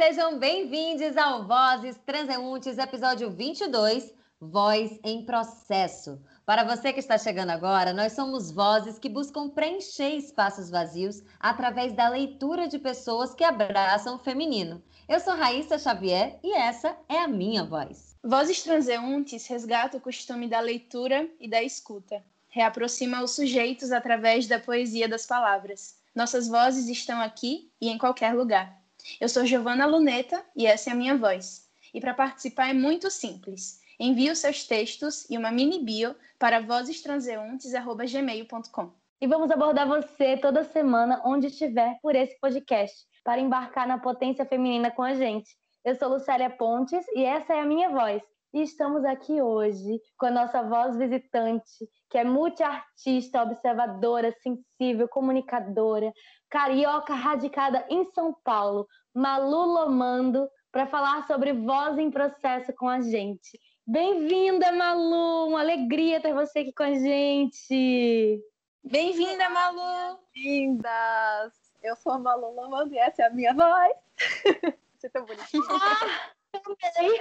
sejam bem-vindos ao Vozes Transeuntes, episódio 22, Voz em Processo. Para você que está chegando agora, nós somos vozes que buscam preencher espaços vazios através da leitura de pessoas que abraçam o feminino. Eu sou Raíssa Xavier e essa é a minha voz. Vozes Transeuntes resgata o costume da leitura e da escuta. Reaproxima os sujeitos através da poesia das palavras. Nossas vozes estão aqui e em qualquer lugar. Eu sou Giovana Luneta e essa é a minha voz. E para participar é muito simples. Envie os seus textos e uma mini bio para vozestranseuntes.gmail.com. E vamos abordar você toda semana, onde estiver, por esse podcast, para embarcar na potência feminina com a gente. Eu sou Lucélia Pontes e essa é a minha voz. E estamos aqui hoje com a nossa voz visitante, que é multiartista, observadora, sensível, comunicadora, carioca radicada em São Paulo, Malu Lomando, para falar sobre voz em processo com a gente. Bem-vinda, Malu! Uma alegria ter você aqui com a gente! Bem-vinda, Malu! Bem-vindas! Eu sou a Malu Lomando e essa é a minha voz. Você é tão bonitinha. Ah, também!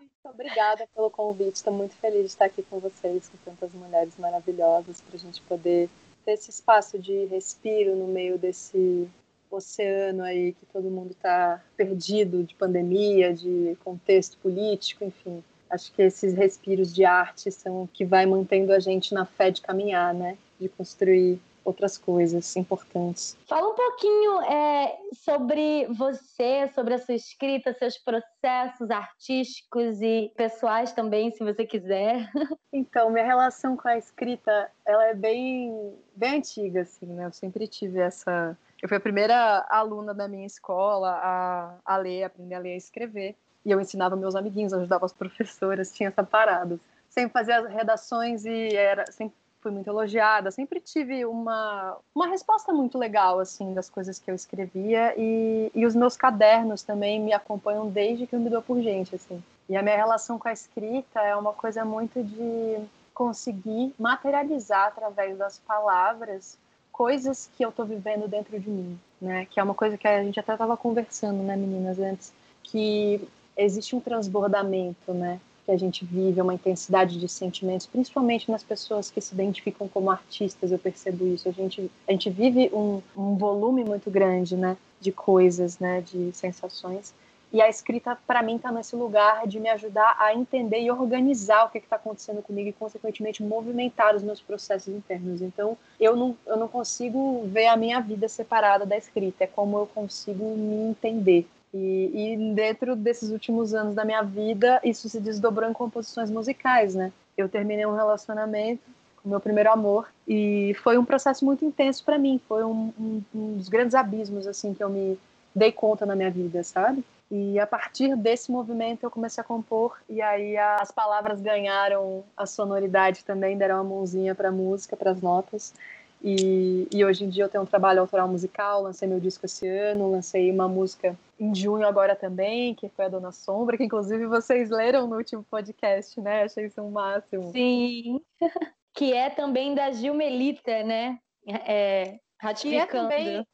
Muito obrigada pelo convite. Estou muito feliz de estar aqui com vocês, com tantas mulheres maravilhosas, para a gente poder ter esse espaço de respiro no meio desse oceano aí que todo mundo está perdido de pandemia, de contexto político, enfim. Acho que esses respiros de arte são o que vai mantendo a gente na fé de caminhar, né? De construir outras coisas importantes. Fala um pouquinho é, sobre você, sobre a sua escrita, seus processos artísticos e pessoais também, se você quiser. Então, minha relação com a escrita, ela é bem, bem antiga, assim, né? Eu sempre tive essa... Eu fui a primeira aluna da minha escola a, a ler, aprender a ler e a escrever. E eu ensinava meus amiguinhos, ajudava as professoras, tinha essa parada. Sempre fazia as redações e era sempre fui muito elogiada, sempre tive uma, uma resposta muito legal, assim, das coisas que eu escrevia, e, e os meus cadernos também me acompanham desde que eu me dou por gente, assim. E a minha relação com a escrita é uma coisa muito de conseguir materializar através das palavras coisas que eu estou vivendo dentro de mim, né? Que é uma coisa que a gente até estava conversando, né, meninas, antes, que existe um transbordamento, né? que a gente vive, uma intensidade de sentimentos, principalmente nas pessoas que se identificam como artistas, eu percebo isso. A gente, a gente vive um, um volume muito grande, né, de coisas, né, de sensações. E a escrita, para mim, está nesse lugar de me ajudar a entender e organizar o que está acontecendo comigo e, consequentemente, movimentar os meus processos internos. Então, eu não, eu não consigo ver a minha vida separada da escrita, é como eu consigo me entender. E, e, dentro desses últimos anos da minha vida, isso se desdobrou em composições musicais, né? Eu terminei um relacionamento com meu primeiro amor e foi um processo muito intenso para mim. Foi um, um, um, dos grandes abismos assim que eu me dei conta na minha vida, sabe? E a partir desse movimento eu comecei a compor e aí as palavras ganharam a sonoridade também, deram uma mãozinha para a música, para as notas. E, e, hoje em dia eu tenho um trabalho autoral musical, lancei meu disco esse ano, lancei uma música em junho agora também, que foi a Dona Sombra, que inclusive vocês leram no último podcast, né? Achei isso um máximo. Sim, que é também da Gilmelita, né? É, ratificando. Que é, também,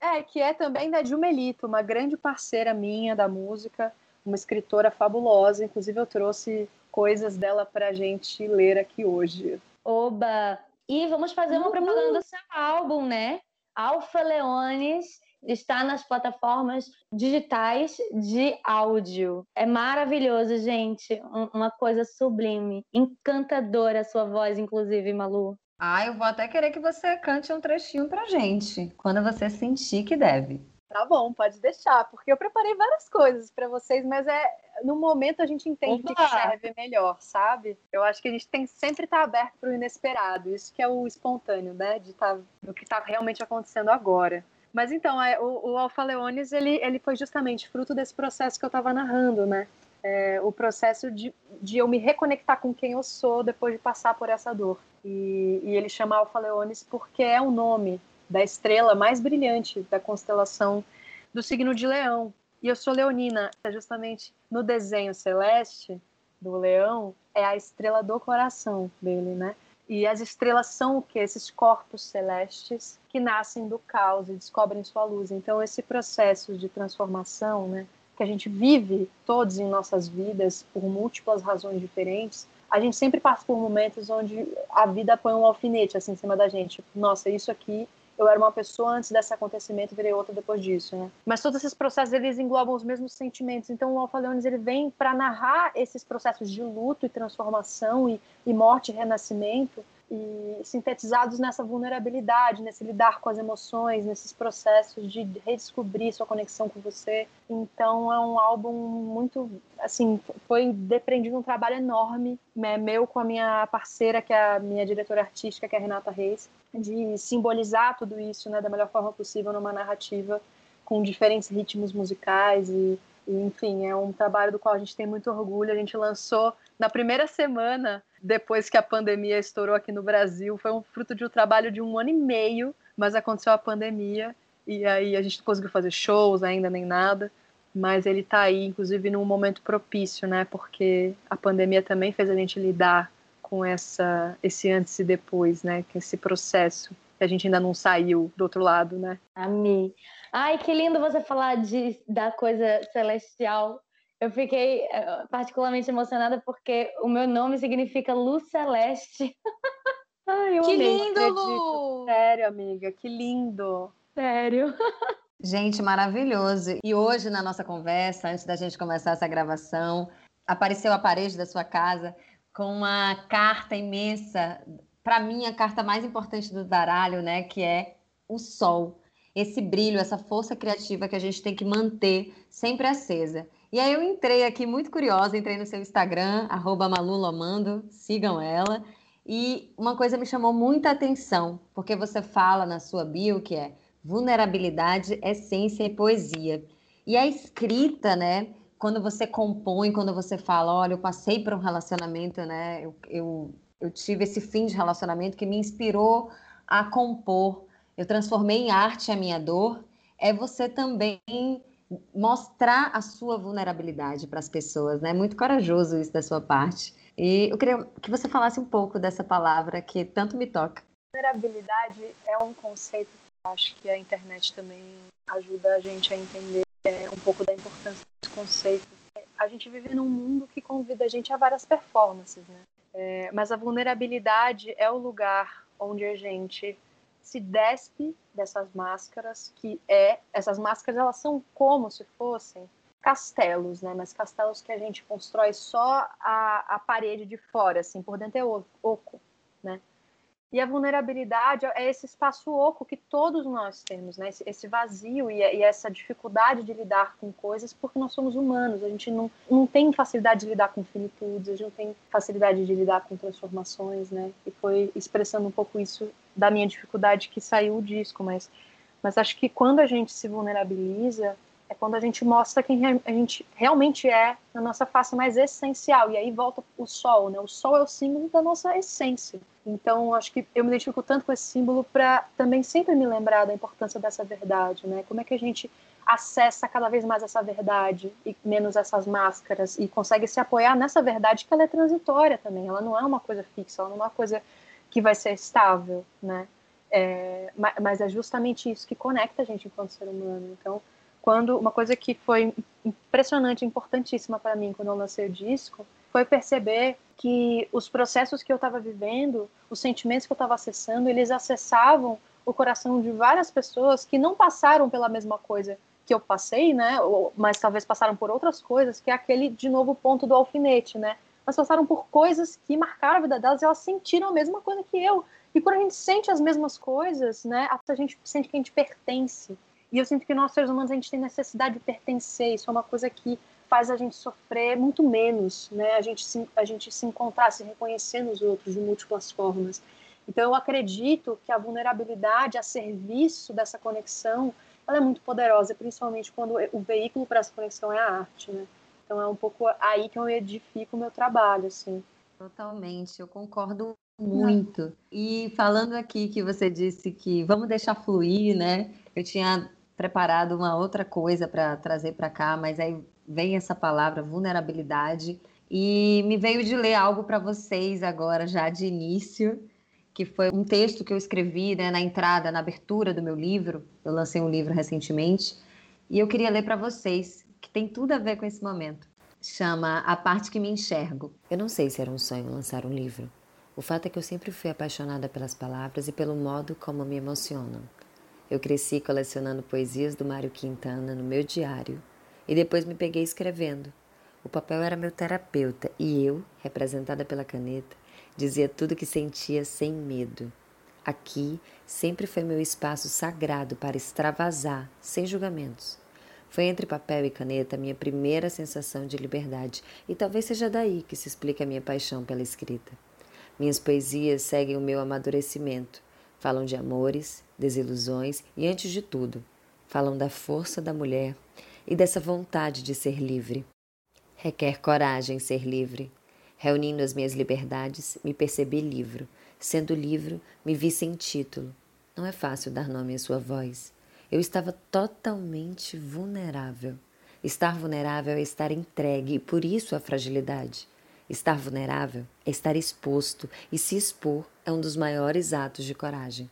é, que é também da Gilmelita, uma grande parceira minha da música, uma escritora fabulosa, inclusive eu trouxe coisas dela pra gente ler aqui hoje. Oba! E vamos fazer uma propaganda do seu álbum, né? Alfa Leones está nas plataformas digitais de áudio. É maravilhoso, gente. Uma coisa sublime. Encantadora a sua voz, inclusive, Malu. Ah, eu vou até querer que você cante um trechinho pra gente, quando você sentir que deve. Tá bom, pode deixar, porque eu preparei várias coisas para vocês, mas é no momento a gente entende o que serve melhor, sabe? Eu acho que a gente tem sempre estar tá aberto para o inesperado, isso que é o espontâneo, né? De tá, do que está realmente acontecendo agora. Mas então, é, o, o Alfa Leones, ele, ele foi justamente fruto desse processo que eu estava narrando, né? É, o processo de, de eu me reconectar com quem eu sou depois de passar por essa dor. E, e ele chama Alfa Leones porque é o nome da estrela mais brilhante da constelação do signo de Leão. E eu sou leonina, é justamente no desenho celeste do leão, é a estrela do coração dele, né? E as estrelas são o que? Esses corpos celestes que nascem do caos e descobrem sua luz. Então, esse processo de transformação, né, que a gente vive todos em nossas vidas por múltiplas razões diferentes, a gente sempre passa por momentos onde a vida põe um alfinete assim em cima da gente. Nossa, isso aqui eu era uma pessoa antes desse acontecimento, virei outra depois disso, né? Mas todos esses processos eles englobam os mesmos sentimentos. Então o Alfa Leones ele vem para narrar esses processos de luto e transformação e, e morte e renascimento e sintetizados nessa vulnerabilidade, nesse lidar com as emoções, nesses processos de redescobrir sua conexão com você. Então é um álbum muito, assim, foi depreendido um trabalho enorme, né, meu com a minha parceira, que é a minha diretora artística, que é a Renata Reis, de simbolizar tudo isso, né, da melhor forma possível numa narrativa com diferentes ritmos musicais e, enfim, é um trabalho do qual a gente tem muito orgulho. A gente lançou na primeira semana depois que a pandemia estourou aqui no Brasil. Foi um fruto de um trabalho de um ano e meio, mas aconteceu a pandemia e aí a gente não conseguiu fazer shows ainda nem nada. Mas ele está aí, inclusive, num momento propício, né? Porque a pandemia também fez a gente lidar com essa, esse antes e depois, né? Com esse processo que a gente ainda não saiu do outro lado, né? Amei. Ai, que lindo você falar de, da coisa celestial eu fiquei eh, particularmente emocionada porque o meu nome significa luz celeste. Ai, que lindo, Lu! Sério, amiga, que lindo. Sério. Gente, maravilhoso. E hoje, na nossa conversa, antes da gente começar essa gravação, apareceu a parede da sua casa com uma carta imensa. Para mim, a carta mais importante do Daralho, né? Que é o sol. Esse brilho, essa força criativa que a gente tem que manter sempre acesa. E aí eu entrei aqui muito curiosa, entrei no seu Instagram, arroba malulomando, sigam ela. E uma coisa me chamou muita atenção, porque você fala na sua bio que é vulnerabilidade, essência e poesia. E a escrita, né? Quando você compõe, quando você fala, olha, eu passei por um relacionamento, né? Eu, eu, eu tive esse fim de relacionamento que me inspirou a compor. Eu transformei em arte a minha dor. É você também mostrar a sua vulnerabilidade para as pessoas, né? Muito corajoso isso da sua parte. E eu queria que você falasse um pouco dessa palavra que tanto me toca. Vulnerabilidade é um conceito que eu acho que a internet também ajuda a gente a entender é, um pouco da importância desse conceito. A gente vive num mundo que convida a gente a várias performances, né? É, mas a vulnerabilidade é o lugar onde a gente se despe dessas máscaras, que é essas máscaras elas são como se fossem castelos, né? Mas castelos que a gente constrói só a, a parede de fora, assim, por dentro é oco? E a vulnerabilidade é esse espaço oco que todos nós temos, né? Esse, esse vazio e, e, essa dificuldade de lidar com coisas, porque nós somos humanos. A gente não, não tem facilidade de lidar com finitudes, a gente não tem facilidade de lidar com transformações, né? E foi expressando um pouco isso da minha dificuldade que saiu o disco, mas, mas acho que quando a gente se vulnerabiliza, é quando a gente mostra quem a gente realmente é na nossa face mais essencial. E aí volta o sol, né? O sol é o símbolo da nossa essência. Então, acho que eu me identifico tanto com esse símbolo para também sempre me lembrar da importância dessa verdade, né? Como é que a gente acessa cada vez mais essa verdade e menos essas máscaras e consegue se apoiar nessa verdade que ela é transitória também. Ela não é uma coisa fixa, ela não é uma coisa que vai ser estável, né? É, mas é justamente isso que conecta a gente enquanto ser humano. Então, quando uma coisa que foi impressionante, importantíssima para mim quando eu lancei o disco, foi perceber que os processos que eu estava vivendo, os sentimentos que eu estava acessando, eles acessavam o coração de várias pessoas que não passaram pela mesma coisa que eu passei, né? mas talvez passaram por outras coisas, que é aquele de novo ponto do alfinete, né? Mas passaram por coisas que marcaram a vida delas e elas sentiram a mesma coisa que eu. E quando a gente sente as mesmas coisas, né? A gente sente que a gente pertence e eu sinto que nós, seres humanos, a gente tem necessidade de pertencer. Isso é uma coisa que faz a gente sofrer muito menos, né? A gente se, a gente se encontrar, se reconhecer nos outros de múltiplas formas. Então, eu acredito que a vulnerabilidade a serviço dessa conexão, ela é muito poderosa, principalmente quando o veículo para essa conexão é a arte, né? Então, é um pouco aí que eu edifico o meu trabalho, assim. Totalmente, eu concordo muito. E falando aqui que você disse que vamos deixar fluir, né? Eu tinha preparado uma outra coisa para trazer para cá, mas aí vem essa palavra vulnerabilidade e me veio de ler algo para vocês agora já de início, que foi um texto que eu escrevi né, na entrada, na abertura do meu livro. Eu lancei um livro recentemente e eu queria ler para vocês, que tem tudo a ver com esse momento. Chama A Parte que Me Enxergo. Eu não sei se era um sonho lançar um livro. O fato é que eu sempre fui apaixonada pelas palavras e pelo modo como me emocionam. Eu cresci colecionando poesias do Mário Quintana no meu diário e depois me peguei escrevendo. O papel era meu terapeuta e eu, representada pela caneta, dizia tudo o que sentia sem medo. Aqui sempre foi meu espaço sagrado para extravasar, sem julgamentos. Foi entre papel e caneta minha primeira sensação de liberdade, e talvez seja daí que se explica a minha paixão pela escrita. Minhas poesias seguem o meu amadurecimento. Falam de amores, desilusões e, antes de tudo, falam da força da mulher e dessa vontade de ser livre. Requer coragem ser livre. Reunindo as minhas liberdades, me percebi livre. Sendo livre, me vi sem título. Não é fácil dar nome à sua voz. Eu estava totalmente vulnerável. Estar vulnerável é estar entregue e por isso a fragilidade. Estar vulnerável é estar exposto, e se expor é um dos maiores atos de coragem.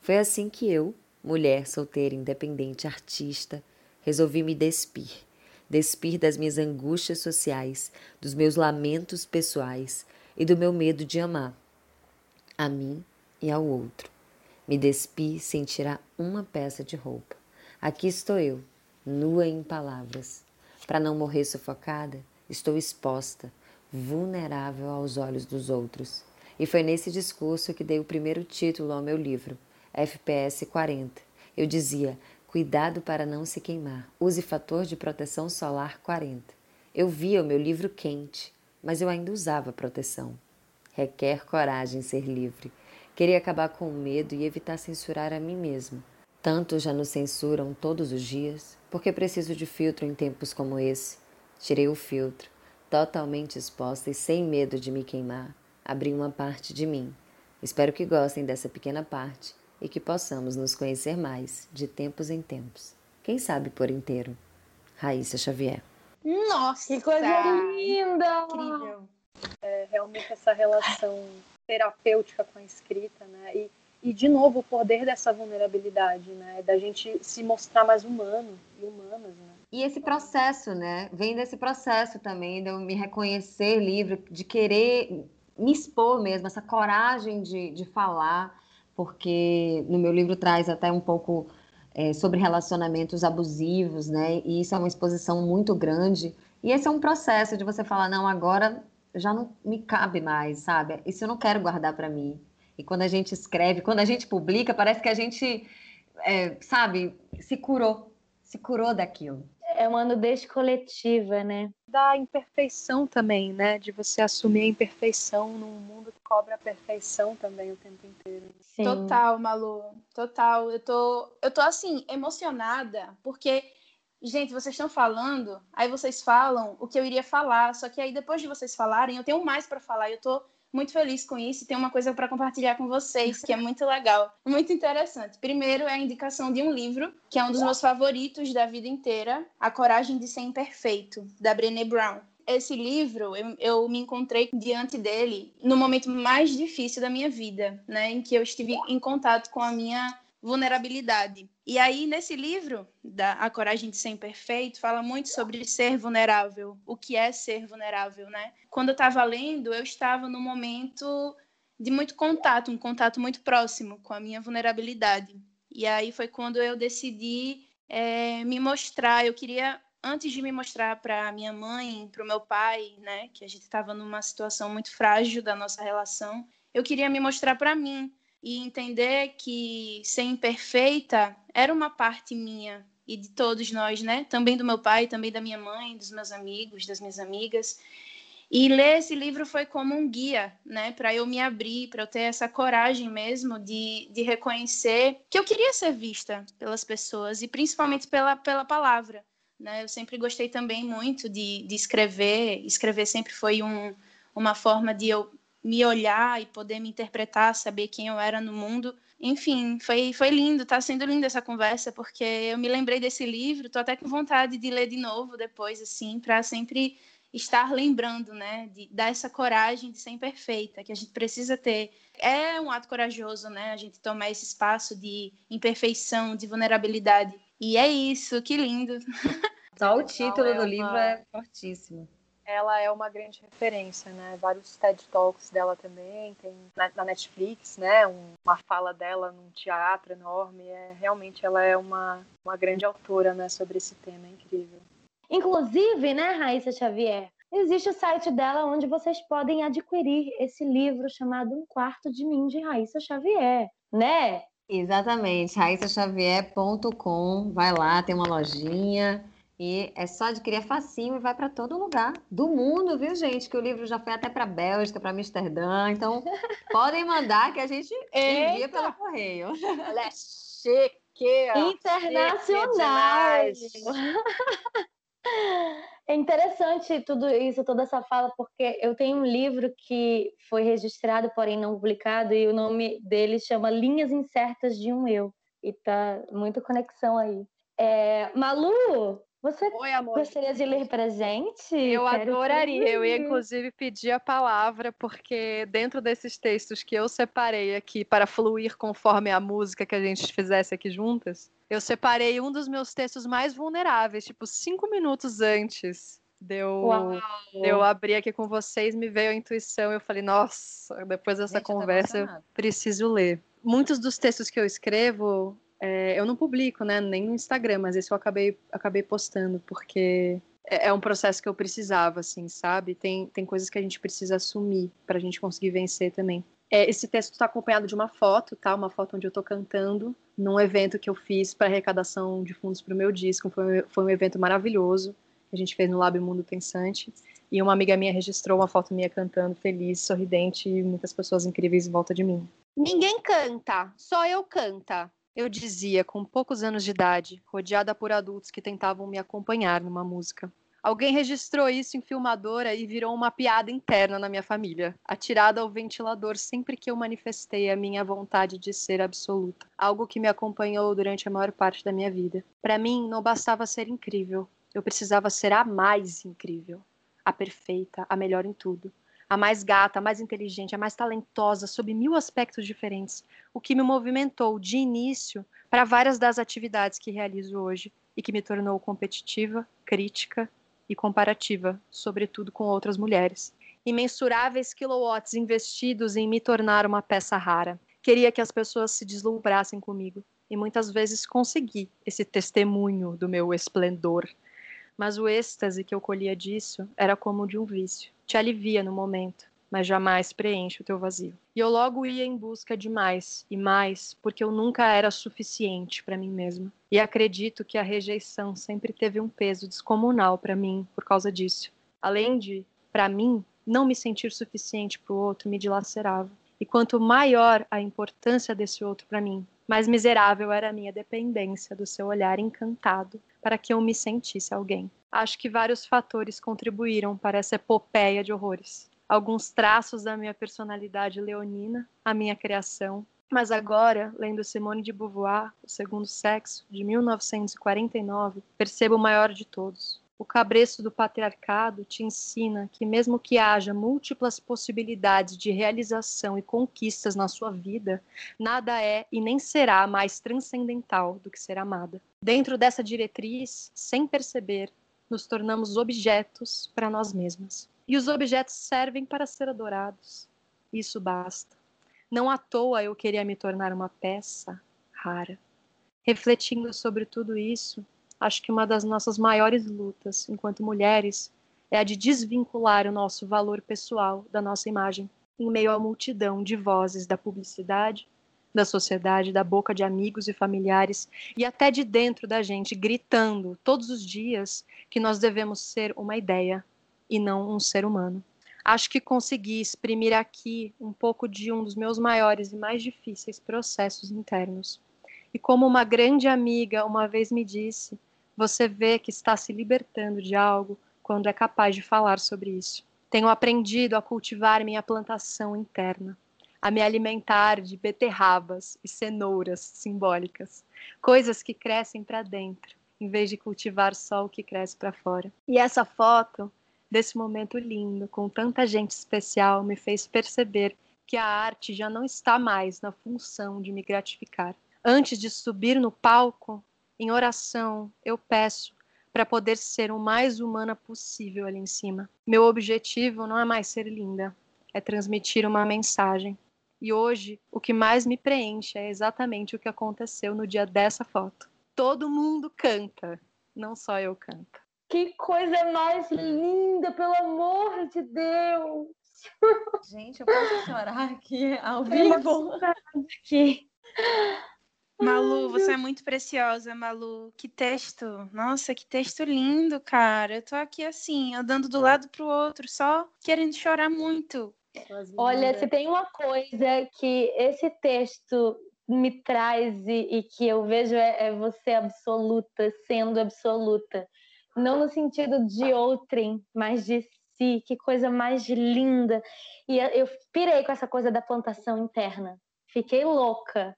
Foi assim que eu, mulher solteira, independente, artista, resolvi me despir. Despir das minhas angústias sociais, dos meus lamentos pessoais e do meu medo de amar, a mim e ao outro. Me despi sem tirar uma peça de roupa. Aqui estou eu, nua em palavras. Para não morrer sufocada, estou exposta, vulnerável aos olhos dos outros. E foi nesse discurso que dei o primeiro título ao meu livro, FPS 40. Eu dizia: Cuidado para não se queimar. Use fator de proteção solar 40. Eu via o meu livro quente, mas eu ainda usava proteção. Requer coragem ser livre. Queria acabar com o medo e evitar censurar a mim mesma. Tanto já nos censuram todos os dias, porque preciso de filtro em tempos como esse. Tirei o filtro totalmente exposta e sem medo de me queimar, abri uma parte de mim. Espero que gostem dessa pequena parte e que possamos nos conhecer mais, de tempos em tempos. Quem sabe por inteiro. Raíssa Xavier. Nossa! Que coisa linda! Incrível. É, realmente essa relação terapêutica com a escrita, né? E, e de novo o poder dessa vulnerabilidade, né? Da gente se mostrar mais humano e humanas, né? E esse processo, né? Vem desse processo também de eu me reconhecer livre, de querer me expor mesmo, essa coragem de, de falar, porque no meu livro traz até um pouco é, sobre relacionamentos abusivos, né? E isso é uma exposição muito grande. E esse é um processo de você falar, não, agora já não me cabe mais, sabe? Isso eu não quero guardar para mim. E quando a gente escreve, quando a gente publica, parece que a gente, é, sabe, se curou, se curou daquilo é uma nudez coletiva, né? Da imperfeição também, né? De você assumir a imperfeição num mundo que cobra a perfeição também o tempo inteiro. Sim. Total, Malu. Total. Eu tô, eu tô assim, emocionada, porque, gente, vocês estão falando, aí vocês falam o que eu iria falar, só que aí depois de vocês falarem, eu tenho mais para falar. Eu tô muito feliz com isso e tenho uma coisa para compartilhar com vocês que é muito legal, muito interessante. Primeiro é a indicação de um livro que é um dos meus favoritos da vida inteira, A Coragem de Ser Imperfeito, da Brené Brown. Esse livro, eu, eu me encontrei diante dele no momento mais difícil da minha vida, né, em que eu estive em contato com a minha vulnerabilidade. E aí, nesse livro, da A Coragem de Ser Imperfeito, fala muito sobre ser vulnerável, o que é ser vulnerável, né? Quando eu estava lendo, eu estava num momento de muito contato, um contato muito próximo com a minha vulnerabilidade. E aí foi quando eu decidi é, me mostrar. Eu queria, antes de me mostrar para minha mãe, para o meu pai, né, que a gente estava numa situação muito frágil da nossa relação, eu queria me mostrar para mim, e entender que ser imperfeita era uma parte minha e de todos nós, né? Também do meu pai, também da minha mãe, dos meus amigos, das minhas amigas. E ler esse livro foi como um guia, né, para eu me abrir, para eu ter essa coragem mesmo de, de reconhecer que eu queria ser vista pelas pessoas e principalmente pela, pela palavra. Né? Eu sempre gostei também muito de, de escrever, escrever sempre foi um, uma forma de eu me olhar e poder me interpretar, saber quem eu era no mundo. Enfim, foi, foi lindo, tá sendo linda essa conversa, porque eu me lembrei desse livro, tô até com vontade de ler de novo depois, assim, para sempre estar lembrando, né, de dar essa coragem de ser imperfeita, que a gente precisa ter. É um ato corajoso, né, a gente tomar esse espaço de imperfeição, de vulnerabilidade. E é isso, que lindo. Só o título é do uma... livro é fortíssimo. Ela é uma grande referência, né? Vários TED Talks dela também, tem na, na Netflix, né? Um, uma fala dela num teatro enorme. É, realmente ela é uma, uma grande autora, né? Sobre esse tema, é incrível. Inclusive, né, Raíssa Xavier, existe o site dela onde vocês podem adquirir esse livro chamado Um Quarto de Mim, de Raíssa Xavier, né? Exatamente, raissaxavier.com, vai lá, tem uma lojinha e é só adquirir é facinho e vai para todo lugar do mundo, viu, gente? Que o livro já foi até para Bélgica, para Amsterdã, então podem mandar que a gente envia pelo correio. Ela é chique! Internacional! Chique É interessante tudo isso, toda essa fala, porque eu tenho um livro que foi registrado, porém não publicado, e o nome dele chama Linhas Incertas de um Eu. E tá muito conexão aí. É, Malu, você Oi, gostaria de ler para gente? Eu Quero adoraria. Eu ia, inclusive, pedir a palavra, porque dentro desses textos que eu separei aqui para fluir conforme a música que a gente fizesse aqui juntas, eu separei um dos meus textos mais vulneráveis, tipo, cinco minutos antes de eu, eu abrir aqui com vocês, me veio a intuição. Eu falei, nossa, depois dessa Gente, conversa, eu preciso ler. Muitos dos textos que eu escrevo, é, eu não publico, né, nem no Instagram, mas esse eu acabei, acabei postando, porque é, é um processo que eu precisava, assim, sabe? Tem, tem coisas que a gente precisa assumir para a gente conseguir vencer também. É, esse texto está acompanhado de uma foto, tá? Uma foto onde eu estou cantando num evento que eu fiz para arrecadação de fundos para o meu disco. Foi, foi um evento maravilhoso que a gente fez no Lab Mundo Pensante. E uma amiga minha registrou uma foto minha cantando, feliz, sorridente, e muitas pessoas incríveis em volta de mim. Ninguém canta, só eu canta. Eu dizia, com poucos anos de idade, rodeada por adultos que tentavam me acompanhar numa música. Alguém registrou isso em filmadora e virou uma piada interna na minha família, atirada ao ventilador sempre que eu manifestei a minha vontade de ser absoluta, algo que me acompanhou durante a maior parte da minha vida. Para mim, não bastava ser incrível, eu precisava ser a mais incrível, a perfeita, a melhor em tudo, a mais gata, a mais inteligente, a mais talentosa, sob mil aspectos diferentes, o que me movimentou de início para várias das atividades que realizo hoje e que me tornou competitiva, crítica e comparativa, sobretudo com outras mulheres. Imensuráveis quilowatts investidos em me tornar uma peça rara. Queria que as pessoas se deslumbrassem comigo e muitas vezes consegui esse testemunho do meu esplendor. Mas o êxtase que eu colhia disso era como de um vício. Te alivia no momento, mas jamais preenche o teu vazio. E eu logo ia em busca de mais e mais, porque eu nunca era suficiente para mim mesma. E acredito que a rejeição sempre teve um peso descomunal para mim por causa disso. Além de, para mim, não me sentir suficiente para o outro me dilacerava. E quanto maior a importância desse outro para mim, mais miserável era a minha dependência do seu olhar encantado para que eu me sentisse alguém. Acho que vários fatores contribuíram para essa epopeia de horrores alguns traços da minha personalidade leonina, a minha criação. Mas agora, lendo Simone de Beauvoir, O Segundo Sexo, de 1949, percebo o maior de todos. O cabresto do patriarcado te ensina que, mesmo que haja múltiplas possibilidades de realização e conquistas na sua vida, nada é e nem será mais transcendental do que ser amada. Dentro dessa diretriz, sem perceber, nos tornamos objetos para nós mesmas. E os objetos servem para ser adorados. Isso basta. Não à toa eu queria me tornar uma peça rara. Refletindo sobre tudo isso, acho que uma das nossas maiores lutas enquanto mulheres é a de desvincular o nosso valor pessoal da nossa imagem em meio à multidão de vozes da publicidade, da sociedade, da boca de amigos e familiares e até de dentro da gente, gritando todos os dias que nós devemos ser uma ideia, e não um ser humano. Acho que consegui exprimir aqui um pouco de um dos meus maiores e mais difíceis processos internos. E como uma grande amiga uma vez me disse, você vê que está se libertando de algo quando é capaz de falar sobre isso. Tenho aprendido a cultivar minha plantação interna, a me alimentar de beterrabas e cenouras simbólicas, coisas que crescem para dentro, em vez de cultivar só o que cresce para fora. E essa foto desse momento lindo, com tanta gente especial, me fez perceber que a arte já não está mais na função de me gratificar. Antes de subir no palco, em oração, eu peço para poder ser o mais humana possível ali em cima. Meu objetivo não é mais ser linda, é transmitir uma mensagem. E hoje, o que mais me preenche é exatamente o que aconteceu no dia dessa foto. Todo mundo canta, não só eu canto. Que coisa mais linda, pelo amor de Deus! Gente, eu posso chorar aqui ao vivo? Aqui. Malu, você é muito preciosa, Malu. Que texto. Nossa, que texto lindo, cara. Eu tô aqui assim, andando do lado pro outro, só querendo chorar muito. Olha, se tem uma coisa que esse texto me traz e, e que eu vejo é, é você absoluta, sendo absoluta não no sentido de outrem, mas de si, que coisa mais linda. E eu pirei com essa coisa da plantação interna. Fiquei louca,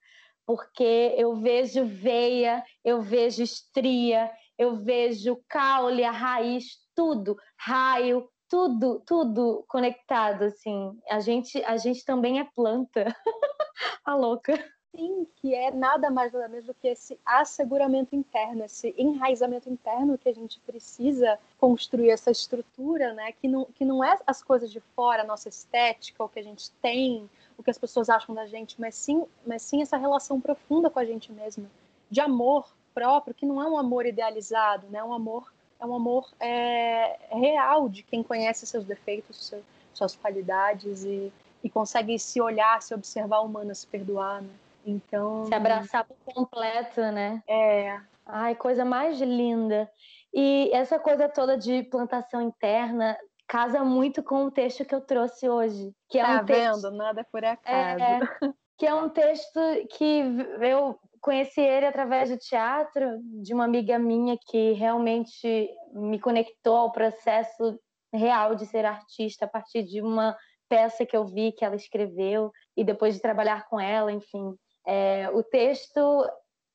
porque eu vejo veia, eu vejo estria, eu vejo caule, a raiz, tudo, raio, tudo, tudo conectado assim. A gente, a gente também é planta. a louca sim que é nada mais nada menos do que esse asseguramento interno, esse enraizamento interno que a gente precisa construir essa estrutura, né? Que não, que não é as coisas de fora, a nossa estética, o que a gente tem, o que as pessoas acham da gente, mas sim, mas sim essa relação profunda com a gente mesma, de amor próprio, que não é um amor idealizado, né? Um amor é um amor é, real de quem conhece seus defeitos, suas qualidades e, e consegue se olhar, se observar humana, se perdoar, né? Então. Se abraçar por completo, né? É. Ai, coisa mais linda. E essa coisa toda de plantação interna casa muito com o texto que eu trouxe hoje. Que é tá um vendo? Texto... Nada por acaso. É, que é um texto que eu conheci ele através do teatro, de uma amiga minha que realmente me conectou ao processo real de ser artista a partir de uma peça que eu vi que ela escreveu e depois de trabalhar com ela, enfim, é, o texto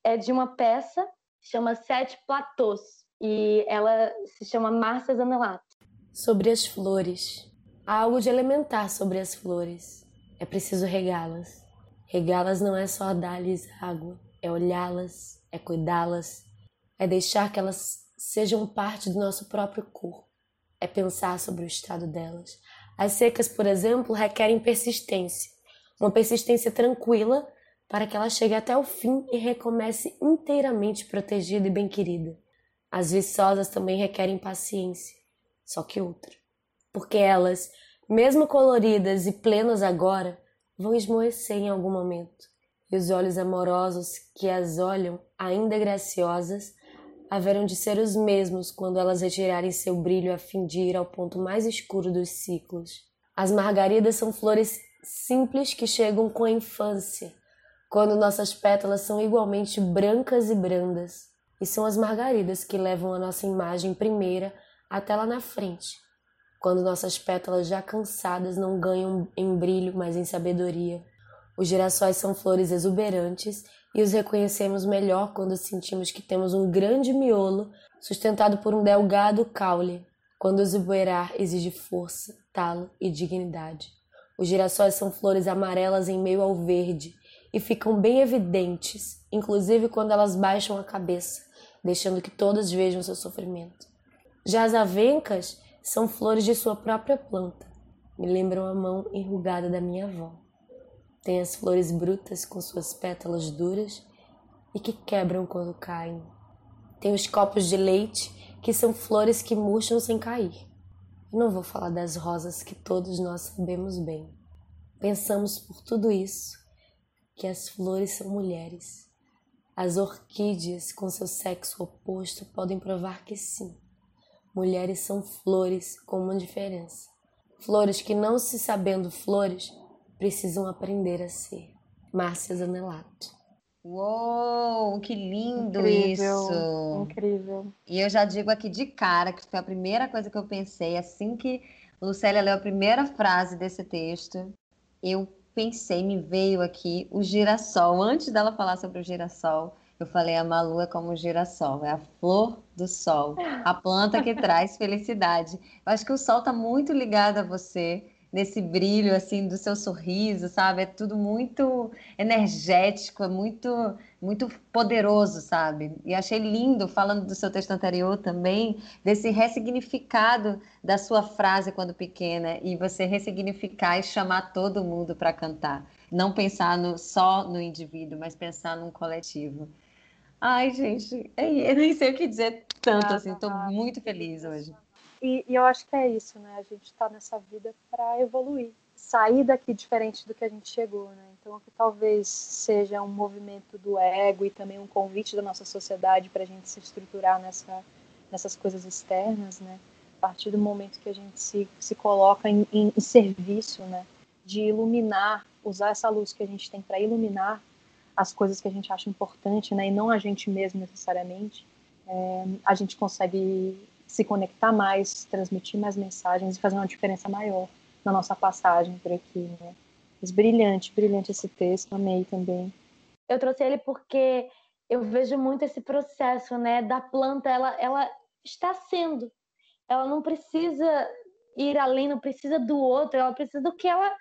é de uma peça, chama Sete Platôs, e ela se chama Márcia Zanelato. Sobre as flores. Há algo de elementar sobre as flores. É preciso regá-las. Regá-las não é só dar-lhes água, é olhá-las, é cuidá-las, é deixar que elas sejam parte do nosso próprio corpo, é pensar sobre o estado delas. As secas, por exemplo, requerem persistência, uma persistência tranquila para que ela chegue até o fim e recomece inteiramente protegida e bem-querida. As viçosas também requerem paciência, só que outra. Porque elas, mesmo coloridas e plenas agora, vão esmoecer em algum momento, e os olhos amorosos que as olham, ainda graciosas, haverão de ser os mesmos quando elas retirarem seu brilho a fim de ir ao ponto mais escuro dos ciclos. As margaridas são flores simples que chegam com a infância, quando nossas pétalas são igualmente brancas e brandas, e são as margaridas que levam a nossa imagem primeira até lá na frente, quando nossas pétalas já cansadas não ganham em brilho, mas em sabedoria. Os girassóis são flores exuberantes e os reconhecemos melhor quando sentimos que temos um grande miolo sustentado por um delgado caule, quando exuberar exige força, talo e dignidade. Os girassóis são flores amarelas em meio ao verde e ficam bem evidentes, inclusive quando elas baixam a cabeça, deixando que todas vejam seu sofrimento. Já as avencas são flores de sua própria planta, me lembram a mão enrugada da minha avó. Tem as flores brutas com suas pétalas duras e que quebram quando caem. Tem os copos de leite, que são flores que murcham sem cair. Não vou falar das rosas que todos nós sabemos bem. Pensamos por tudo isso que as flores são mulheres. As orquídeas, com seu sexo oposto, podem provar que sim. Mulheres são flores com uma diferença. Flores que, não se sabendo flores, precisam aprender a ser. Márcia Zanelato. Uou, que lindo incrível, isso! Incrível. E eu já digo aqui de cara que foi a primeira coisa que eu pensei assim que Lucélia leu a primeira frase desse texto. Eu pensei, me veio aqui o girassol. Antes dela falar sobre o girassol, Eu falei, a Malu é como o girassol, é a flor do sol, a planta que traz felicidade. Eu acho que o sol está muito ligado a você, nesse brilho assim do seu sorriso, sabe? É tudo muito energético, é muito muito poderoso, sabe? E achei lindo falando do seu texto anterior também, desse ressignificado da sua frase quando pequena e você ressignificar e chamar todo mundo para cantar, não pensar no, só no indivíduo, mas pensar num coletivo. Ai, gente, eu nem sei o que dizer tanto assim, estou muito feliz hoje. E, e, eu acho que é isso, né? A gente está nessa vida para evoluir, sair daqui diferente do que a gente chegou, né? Então, que talvez seja um movimento do ego e também um convite da nossa sociedade para a gente se estruturar nessa, nessas coisas externas, né? A partir do momento que a gente se, se coloca em, em, em serviço, né? De iluminar, usar essa luz que a gente tem para iluminar as coisas que a gente acha importante, né? E não a gente mesmo necessariamente. É, a gente consegue se conectar mais, transmitir mais mensagens e fazer uma diferença maior na nossa passagem por aqui, né? Mas brilhante, brilhante esse texto, amei também. Eu trouxe ele porque eu vejo muito esse processo, né, da planta, ela, ela está sendo, ela não precisa ir além, não precisa do outro, ela precisa do que ela,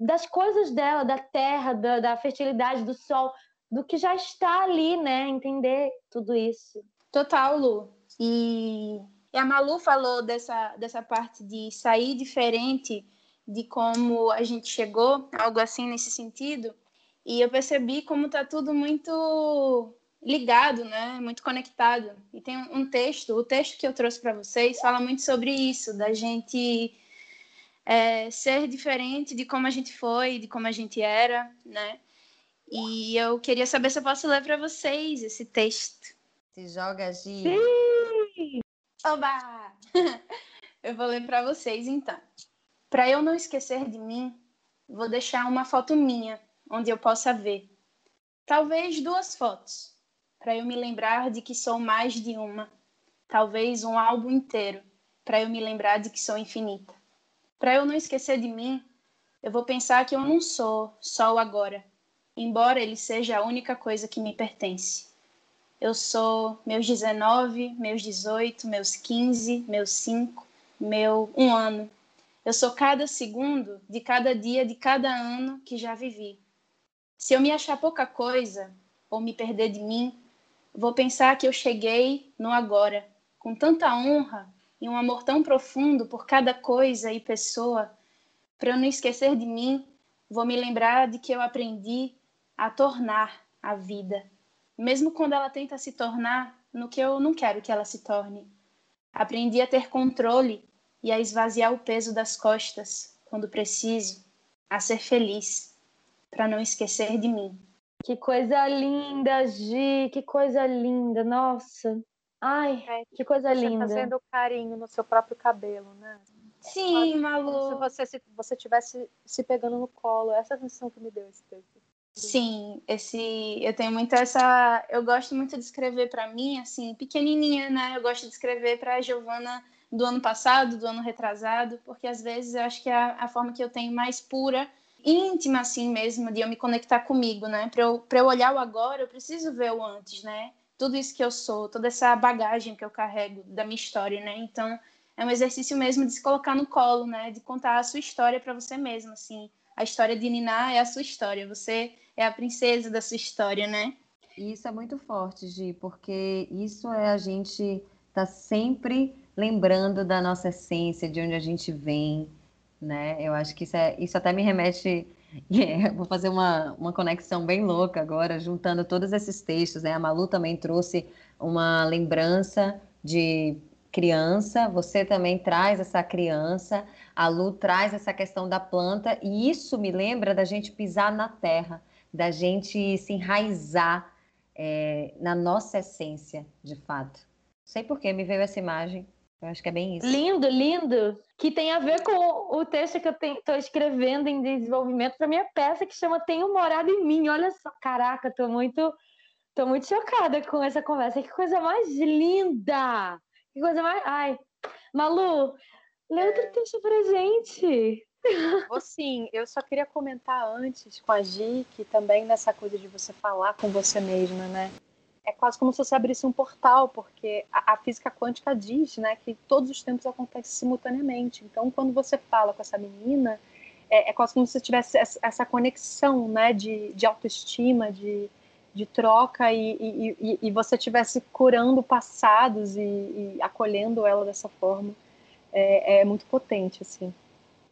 das coisas dela, da terra, da, da fertilidade, do sol, do que já está ali, né, entender tudo isso. Total, Lu. E, a Malu falou dessa, dessa parte de sair diferente de como a gente chegou, algo assim nesse sentido. E eu percebi como está tudo muito ligado, né? Muito conectado. E tem um texto, o texto que eu trouxe para vocês fala muito sobre isso, da gente é, ser diferente de como a gente foi, de como a gente era, né? E eu queria saber se eu posso ler para vocês esse texto. Se joga, Gi. Sim! Oba! eu vou ler para vocês então. Para eu não esquecer de mim, vou deixar uma foto minha, onde eu possa ver. Talvez duas fotos, para eu me lembrar de que sou mais de uma. Talvez um álbum inteiro, para eu me lembrar de que sou infinita. Para eu não esquecer de mim, eu vou pensar que eu não sou só o agora, embora ele seja a única coisa que me pertence. Eu sou meus 19, meus 18, meus 15, meus 5, meu um ano. Eu sou cada segundo de cada dia de cada ano que já vivi. Se eu me achar pouca coisa ou me perder de mim, vou pensar que eu cheguei no agora, com tanta honra e um amor tão profundo por cada coisa e pessoa. Para eu não esquecer de mim, vou me lembrar de que eu aprendi a tornar a vida mesmo quando ela tenta se tornar no que eu não quero que ela se torne. Aprendi a ter controle e a esvaziar o peso das costas quando preciso, a ser feliz, para não esquecer de mim. Que coisa linda, Gi, que coisa linda, nossa. Ai, é, que coisa você linda. fazendo carinho no seu próprio cabelo, né? Sim, Malu. Se você se você tivesse se pegando no colo, essa é a sensação que me deu esse texto. Sim, esse eu tenho muito essa, eu gosto muito de escrever para mim, assim, pequenininha, né? Eu gosto de escrever para a Giovana do ano passado, do ano retrasado, porque às vezes eu acho que é a, a forma que eu tenho mais pura, íntima assim mesmo, de eu me conectar comigo, né? Para eu, eu olhar o agora, eu preciso ver o antes, né? Tudo isso que eu sou, toda essa bagagem que eu carrego da minha história, né? Então, é um exercício mesmo de se colocar no colo, né? De contar a sua história para você mesmo, assim a história de Niná é a sua história, você é a princesa da sua história, né? Isso é muito forte, Gi, porque isso é a gente tá sempre lembrando da nossa essência, de onde a gente vem, né? Eu acho que isso, é, isso até me remete. Yeah, vou fazer uma, uma conexão bem louca agora, juntando todos esses textos. Né? A Malu também trouxe uma lembrança de criança, você também traz essa criança, a Lu traz essa questão da planta, e isso me lembra da gente pisar na terra, da gente se enraizar é, na nossa essência, de fato. Não sei por que me veio essa imagem, eu acho que é bem isso. Lindo, lindo. Que tem a ver com o texto que eu estou escrevendo em desenvolvimento para minha peça que chama Tenho Morado em Mim. Olha só, caraca, estou muito, tô muito chocada com essa conversa. Que coisa mais linda! Que coisa mais. Ai. Malu, lê outro texto pra gente. Vou sim, eu só queria comentar antes com a Gi, que também nessa coisa de você falar com você mesma, né? É quase como se você abrisse um portal, porque a, a, física quântica diz né, que todos os tempos acontecem simultaneamente. Então, quando você fala com essa menina, é, é quase como se você tivesse essa, conexão né, de, de autoestima, de, de troca, e, e, e, você estivesse curando passados e, e, acolhendo ela dessa forma. É, é muito potente, assim.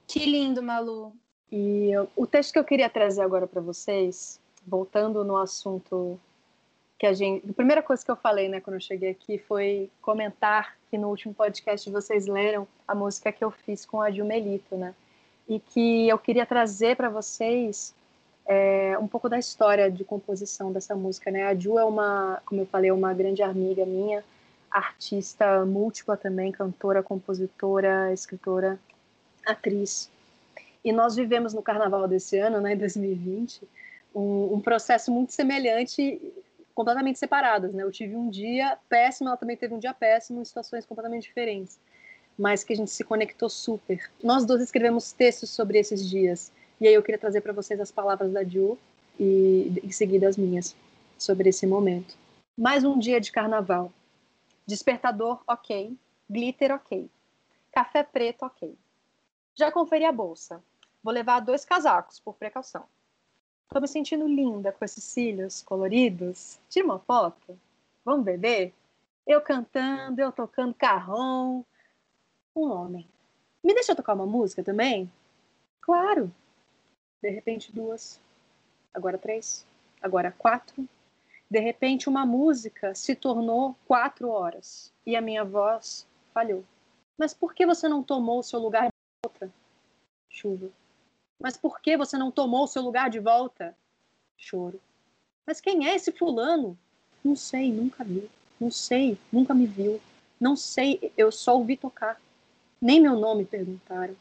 Que lindo, Malu. E o texto que eu queria trazer agora para vocês, voltando no assunto que a gente. A primeira coisa que eu falei, né, quando eu cheguei aqui, foi comentar que no último podcast vocês leram a música que eu fiz com a Melito, né? E que eu queria trazer para vocês é, um pouco da história de composição dessa música, né? A Ju é uma, como eu falei, uma grande amiga minha, artista múltipla também, cantora, compositora, escritora, atriz. E nós vivemos no carnaval desse ano, né, 2020, um, um processo muito semelhante completamente separadas, né? Eu tive um dia péssimo, ela também teve um dia péssimo, em situações completamente diferentes, mas que a gente se conectou super. Nós dois escrevemos textos sobre esses dias, e aí eu queria trazer para vocês as palavras da Ju e em seguida as minhas sobre esse momento. Mais um dia de carnaval. Despertador, ok. Glitter, ok. Café preto, ok. Já conferi a bolsa. Vou levar dois casacos, por precaução. Tô me sentindo linda com esses cílios coloridos. Tira uma foto. Vamos beber? Eu cantando, eu tocando carrão. Um homem. Me deixa tocar uma música também? Claro. De repente, duas. Agora três. Agora quatro. De repente, uma música se tornou quatro horas. E a minha voz falhou. Mas por que você não tomou o seu lugar outra? Chuva. Mas por que você não tomou o seu lugar de volta? Choro. Mas quem é esse fulano? Não sei, nunca vi. Não sei, nunca me viu. Não sei, eu só ouvi tocar. Nem meu nome perguntaram.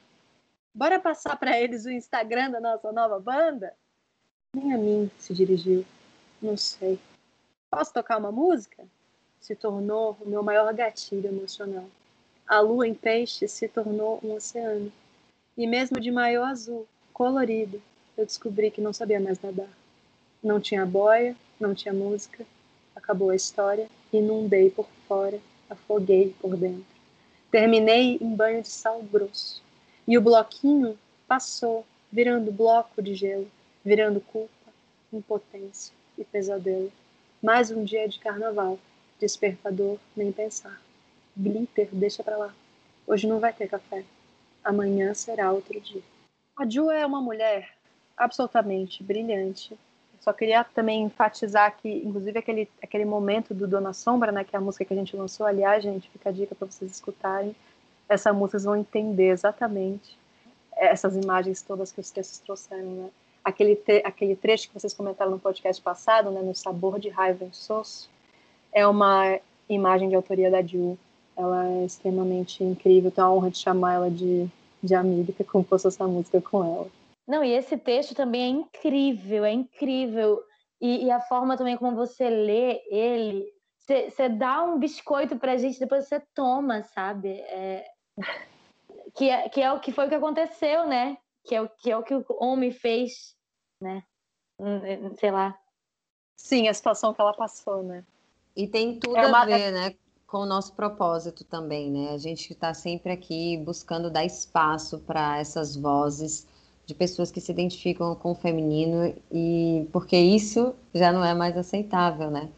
Bora passar para eles o Instagram da nossa nova banda? Nem a mim se dirigiu. Não sei. Posso tocar uma música? Se tornou o meu maior gatilho emocional. A lua em peixe se tornou um oceano. E mesmo de maiô azul, colorido, eu descobri que não sabia mais nadar. Não tinha boia, não tinha música, acabou a história, inundei por fora, afoguei por dentro. Terminei em banho de sal grosso. E o bloquinho passou, virando bloco de gelo, virando culpa, impotência e pesadelo. Mais um dia de carnaval, despertador, nem pensar. Glitter, deixa pra lá. Hoje não vai ter café. Amanhã será outro dia. A Ju é uma mulher absolutamente brilhante. Só queria também enfatizar que, inclusive, aquele, aquele momento do Dona Sombra, né, que é a música que a gente lançou, aliás, gente, fica a dica para vocês escutarem. Essa música vocês vão entender exatamente essas imagens todas que os textos trouxeram, né? Aquele, tre aquele trecho que vocês comentaram no podcast passado, né, no Sabor de Raiva Soço, é uma imagem de autoria da Ju. Ela é extremamente incrível, tenho a honra de chamar ela de de amiga que compôs essa música com ela. Não, e esse texto também é incrível, é incrível. E, e a forma também como você lê ele, você dá um biscoito pra gente, depois você toma, sabe? É, que, é, que é o que foi o que aconteceu, né? Que é o que, é o, que o homem fez, né? Hum, sei lá. Sim, a situação que ela passou, né? E tem tudo é uma... a ver, né? Com o nosso propósito também, né? A gente está sempre aqui buscando dar espaço para essas vozes de pessoas que se identificam com o feminino e porque isso já não é mais aceitável, né?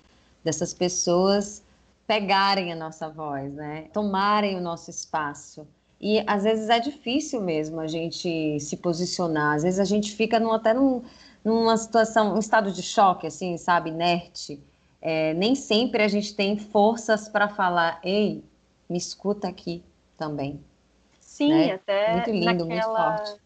Dessas pessoas pegarem a nossa voz, né? Tomarem o nosso espaço. E às vezes é difícil mesmo a gente se posicionar. Às vezes a gente fica num, até num, numa situação, um estado de choque, assim, sabe, inerte é, nem sempre a gente tem forças para falar, ei, me escuta aqui também. Sim, né? até muito lindo, naquela, muito forte.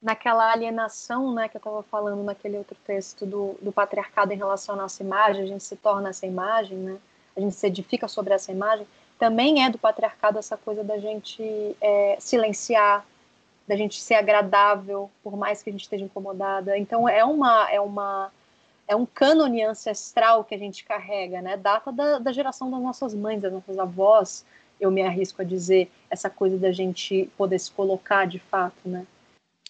Naquela alienação, né, que eu estava falando naquele outro texto do, do patriarcado em relação à nossa imagem, a gente se torna essa imagem, né? A gente se edifica sobre essa imagem. Também é do patriarcado essa coisa da gente é, silenciar, da gente ser agradável, por mais que a gente esteja incomodada. Então é uma é uma é um cânone ancestral que a gente carrega, né? Data da, da geração das nossas mães, das nossas avós, eu me arrisco a dizer, essa coisa da gente poder se colocar de fato, né?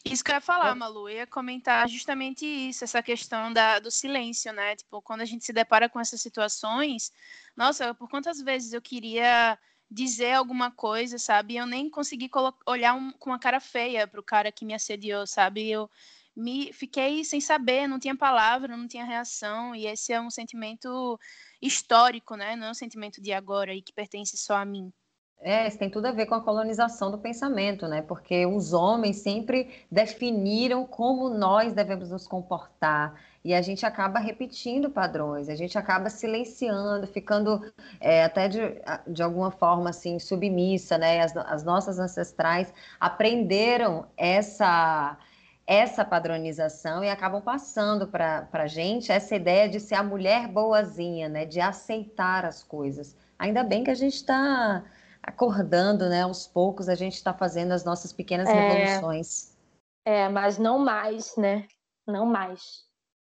Isso que eu ia falar, Malu, eu ia comentar justamente isso, essa questão da, do silêncio, né? Tipo, quando a gente se depara com essas situações, nossa, por quantas vezes eu queria dizer alguma coisa, sabe? Eu nem consegui olhar um, com uma cara feia para o cara que me assediou, sabe? Eu me fiquei sem saber, não tinha palavra, não tinha reação, e esse é um sentimento histórico, né? Não é um sentimento de agora e que pertence só a mim. É, isso tem tudo a ver com a colonização do pensamento, né? Porque os homens sempre definiram como nós devemos nos comportar e a gente acaba repetindo padrões, a gente acaba silenciando, ficando é, até de, de alguma forma assim submissa, né? As, as nossas ancestrais aprenderam essa essa padronização e acabam passando para a gente essa ideia de ser a mulher boazinha, né? De aceitar as coisas. Ainda bem que a gente está acordando, né? Aos poucos a gente está fazendo as nossas pequenas é, revoluções. É, mas não mais, né? Não mais.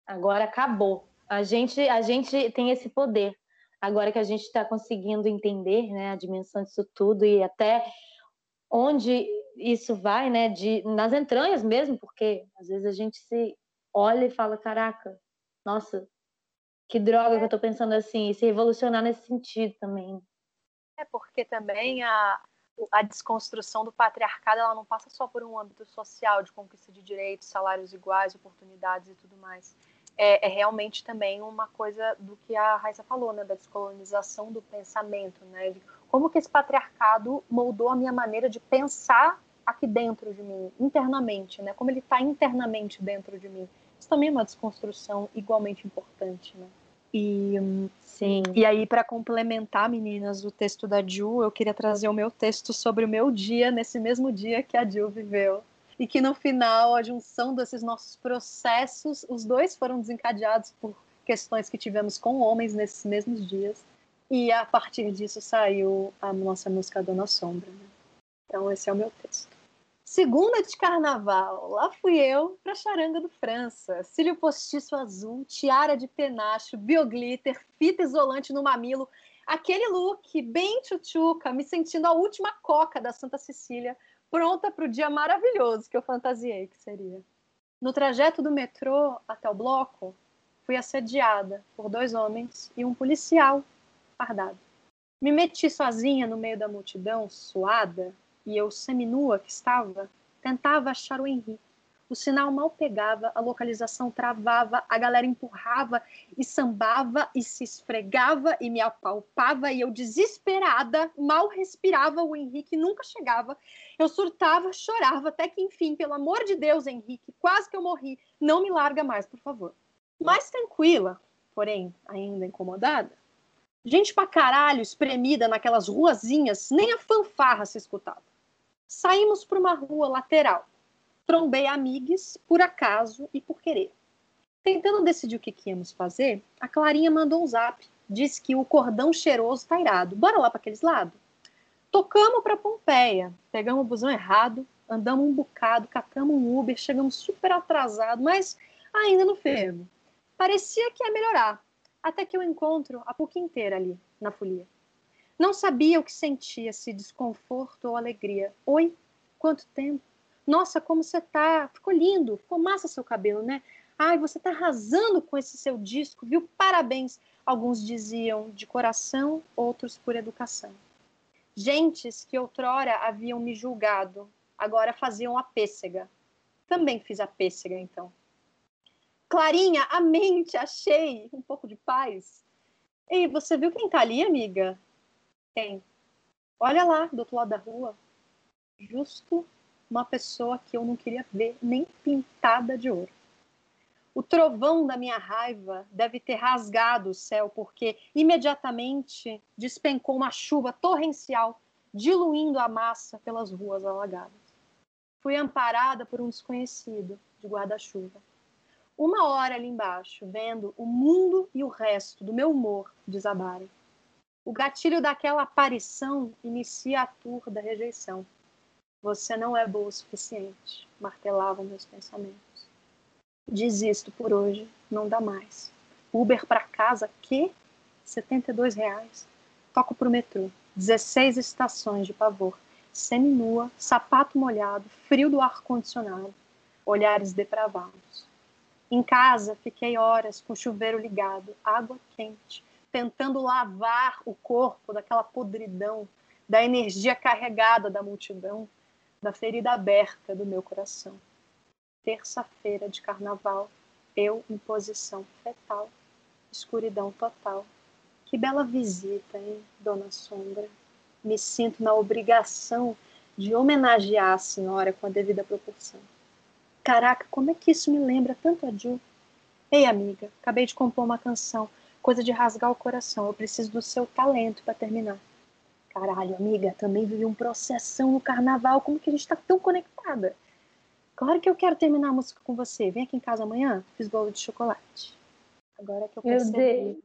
Agora acabou. A gente, a gente tem esse poder. Agora que a gente está conseguindo entender, né, a dimensão disso tudo e até onde isso vai, né, de nas entranhas mesmo, porque às vezes a gente se olha e fala, caraca, nossa, que droga que eu tô pensando assim, e se revolucionar nesse sentido também. É porque também a, a desconstrução do patriarcado ela não passa só por um âmbito social de conquista de direitos, salários iguais, oportunidades e tudo mais. É, é realmente também uma coisa do que a Raíssa falou, né, da descolonização do pensamento, né, como que esse patriarcado moldou a minha maneira de pensar aqui dentro de mim, internamente, né, como ele está internamente dentro de mim. Isso também é uma desconstrução igualmente importante, né. E, Sim. e aí, para complementar, meninas, o texto da Ju, eu queria trazer o meu texto sobre o meu dia, nesse mesmo dia que a Ju viveu. E que no final, a junção desses nossos processos, os dois foram desencadeados por questões que tivemos com homens nesses mesmos dias. E a partir disso saiu a nossa música Dona Sombra. Né? Então, esse é o meu texto. Segunda de carnaval, lá fui eu para Charanga do França. Cílio postiço azul, tiara de penacho, bioglitter, fita isolante no mamilo. Aquele look bem tchutchuca, me sentindo a última coca da Santa Cecília, pronta para o dia maravilhoso que eu fantasiei que seria. No trajeto do metrô até o bloco, fui assediada por dois homens e um policial fardado. Me meti sozinha no meio da multidão, suada, e eu, seminua que estava, tentava achar o Henrique. O sinal mal pegava, a localização travava, a galera empurrava e sambava e se esfregava e me apalpava e eu desesperada, mal respirava, o Henrique nunca chegava. Eu surtava, chorava, até que enfim, pelo amor de Deus, Henrique, quase que eu morri, não me larga mais, por favor. Mais tranquila, porém ainda incomodada, gente pra caralho espremida naquelas ruazinhas, nem a fanfarra se escutava. Saímos para uma rua lateral. Trombei amigos por acaso e por querer. Tentando decidir o que, que íamos fazer, a Clarinha mandou um zap. Disse que o cordão cheiroso tá irado. Bora lá para aqueles lados? Tocamos para Pompeia. Pegamos o busão errado, andamos um bocado, catamos um Uber, chegamos super atrasado, mas ainda no fermo. Parecia que ia melhorar, até que eu encontro a PUC inteira ali, na folia. Não sabia o que sentia, se desconforto ou alegria. Oi, quanto tempo? Nossa, como você tá? Ficou lindo, ficou massa seu cabelo, né? Ai, você tá arrasando com esse seu disco, viu? Parabéns. Alguns diziam de coração, outros por educação. Gentes que outrora haviam me julgado, agora faziam a pêssega. Também fiz a pêssega, então. Clarinha, a mente, achei um pouco de paz. Ei, você viu quem tá ali, amiga? Tem. Olha lá, do outro lado da rua. Justo uma pessoa que eu não queria ver nem pintada de ouro. O trovão da minha raiva deve ter rasgado o céu, porque imediatamente despencou uma chuva torrencial, diluindo a massa pelas ruas alagadas. Fui amparada por um desconhecido de guarda-chuva. Uma hora ali embaixo, vendo o mundo e o resto do meu humor desabarem. O gatilho daquela aparição inicia a tour da rejeição. Você não é boa o suficiente, martelavam meus pensamentos. Desisto por hoje, não dá mais. Uber para casa, que? 72 reais. Toco pro metrô. 16 estações de pavor. Seminua, sapato molhado, frio do ar-condicionado. olhares depravados. Em casa, fiquei horas com o chuveiro ligado, água quente, tentando lavar o corpo daquela podridão, da energia carregada da multidão, da ferida aberta do meu coração. Terça-feira de carnaval, eu em posição fetal, escuridão total. Que bela visita, hein, Dona Sombra? Me sinto na obrigação de homenagear a senhora com a devida proporção. Caraca, como é que isso me lembra tanto a Ju? Ei, amiga, acabei de compor uma canção, coisa de rasgar o coração. Eu preciso do seu talento para terminar. Caralho, amiga, também vivi um processão no carnaval. Como que a gente tá tão conectada? Claro que eu quero terminar a música com você. Vem aqui em casa amanhã. Fiz bolo de chocolate. Agora que eu percebi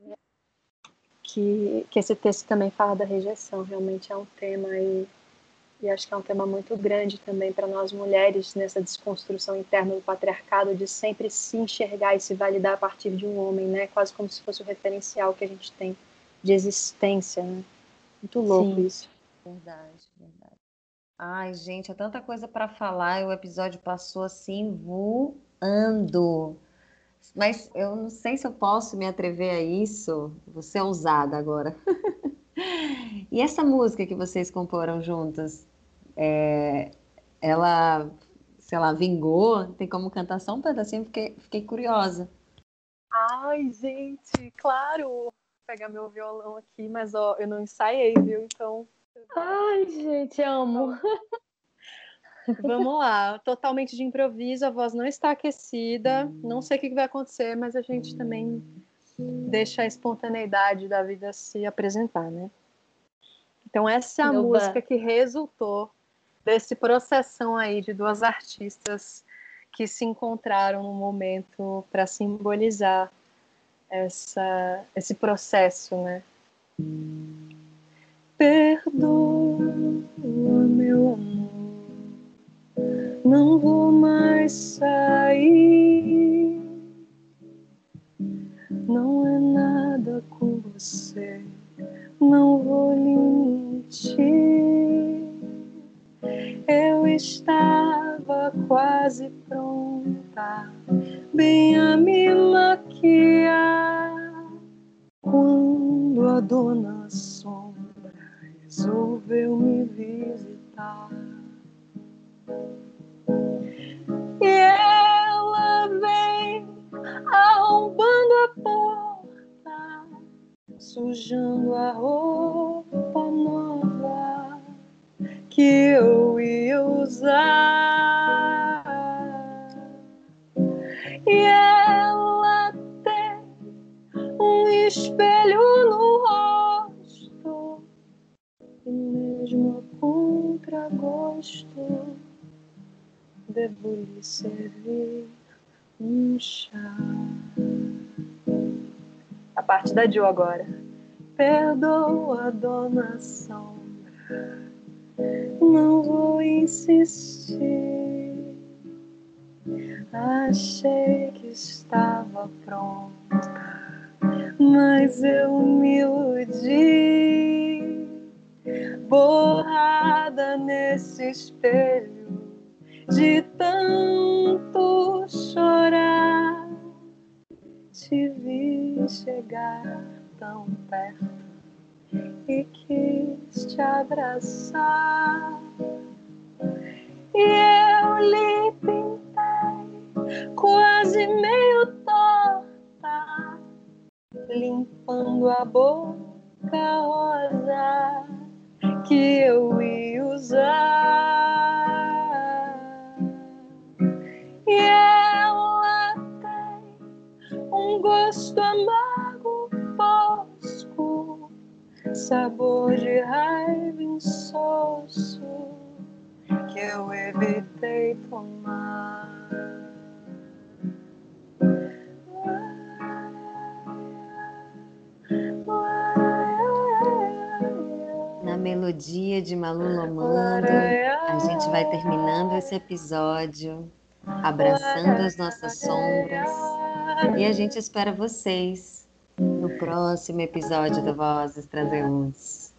que, que esse texto também fala da rejeição. Realmente é um tema e, e acho que é um tema muito grande também para nós mulheres nessa desconstrução interna do patriarcado de sempre se enxergar e se validar a partir de um homem, né? Quase como se fosse o referencial que a gente tem de existência, né? Muito louco Sim. isso. Verdade, verdade. Ai, gente, é tanta coisa para falar e o episódio passou assim voando. Mas eu não sei se eu posso me atrever a isso. Você é ousada agora. e essa música que vocês comporam juntas, é, ela, sei lá, vingou? Tem como cantar só um pedacinho? Fiquei, fiquei curiosa. Ai, gente, claro! Vou pegar meu violão aqui, mas ó, eu não ensaiei, viu? Então Ai, gente, amo. Vamos lá, totalmente de improviso, a voz não está aquecida, não sei o que vai acontecer, mas a gente também deixa a espontaneidade da vida se apresentar, né? Então essa é a Oba. música que resultou desse processão aí de duas artistas que se encontraram no momento para simbolizar essa, esse processo, né? Perdoa, meu amor, não vou mais sair. Não é nada com você, não vou quase da agora. Perdoa, dona Sombra, não vou insistir. Achei que estava pronta, mas eu me iludi borrada nesse espelho de tanto chorar. Te vi chegar tão perto e quis te abraçar. E eu lhe pintei quase meio torta, limpando a boca rosa que eu ia usar. Gosto amargo, fosco, sabor de raiva insosso que eu evitei tomar. melodia de Malu Lomando, a gente vai terminando esse episódio, abraçando as nossas sombras. E a gente espera vocês no próximo episódio do Vozes Transeuntes.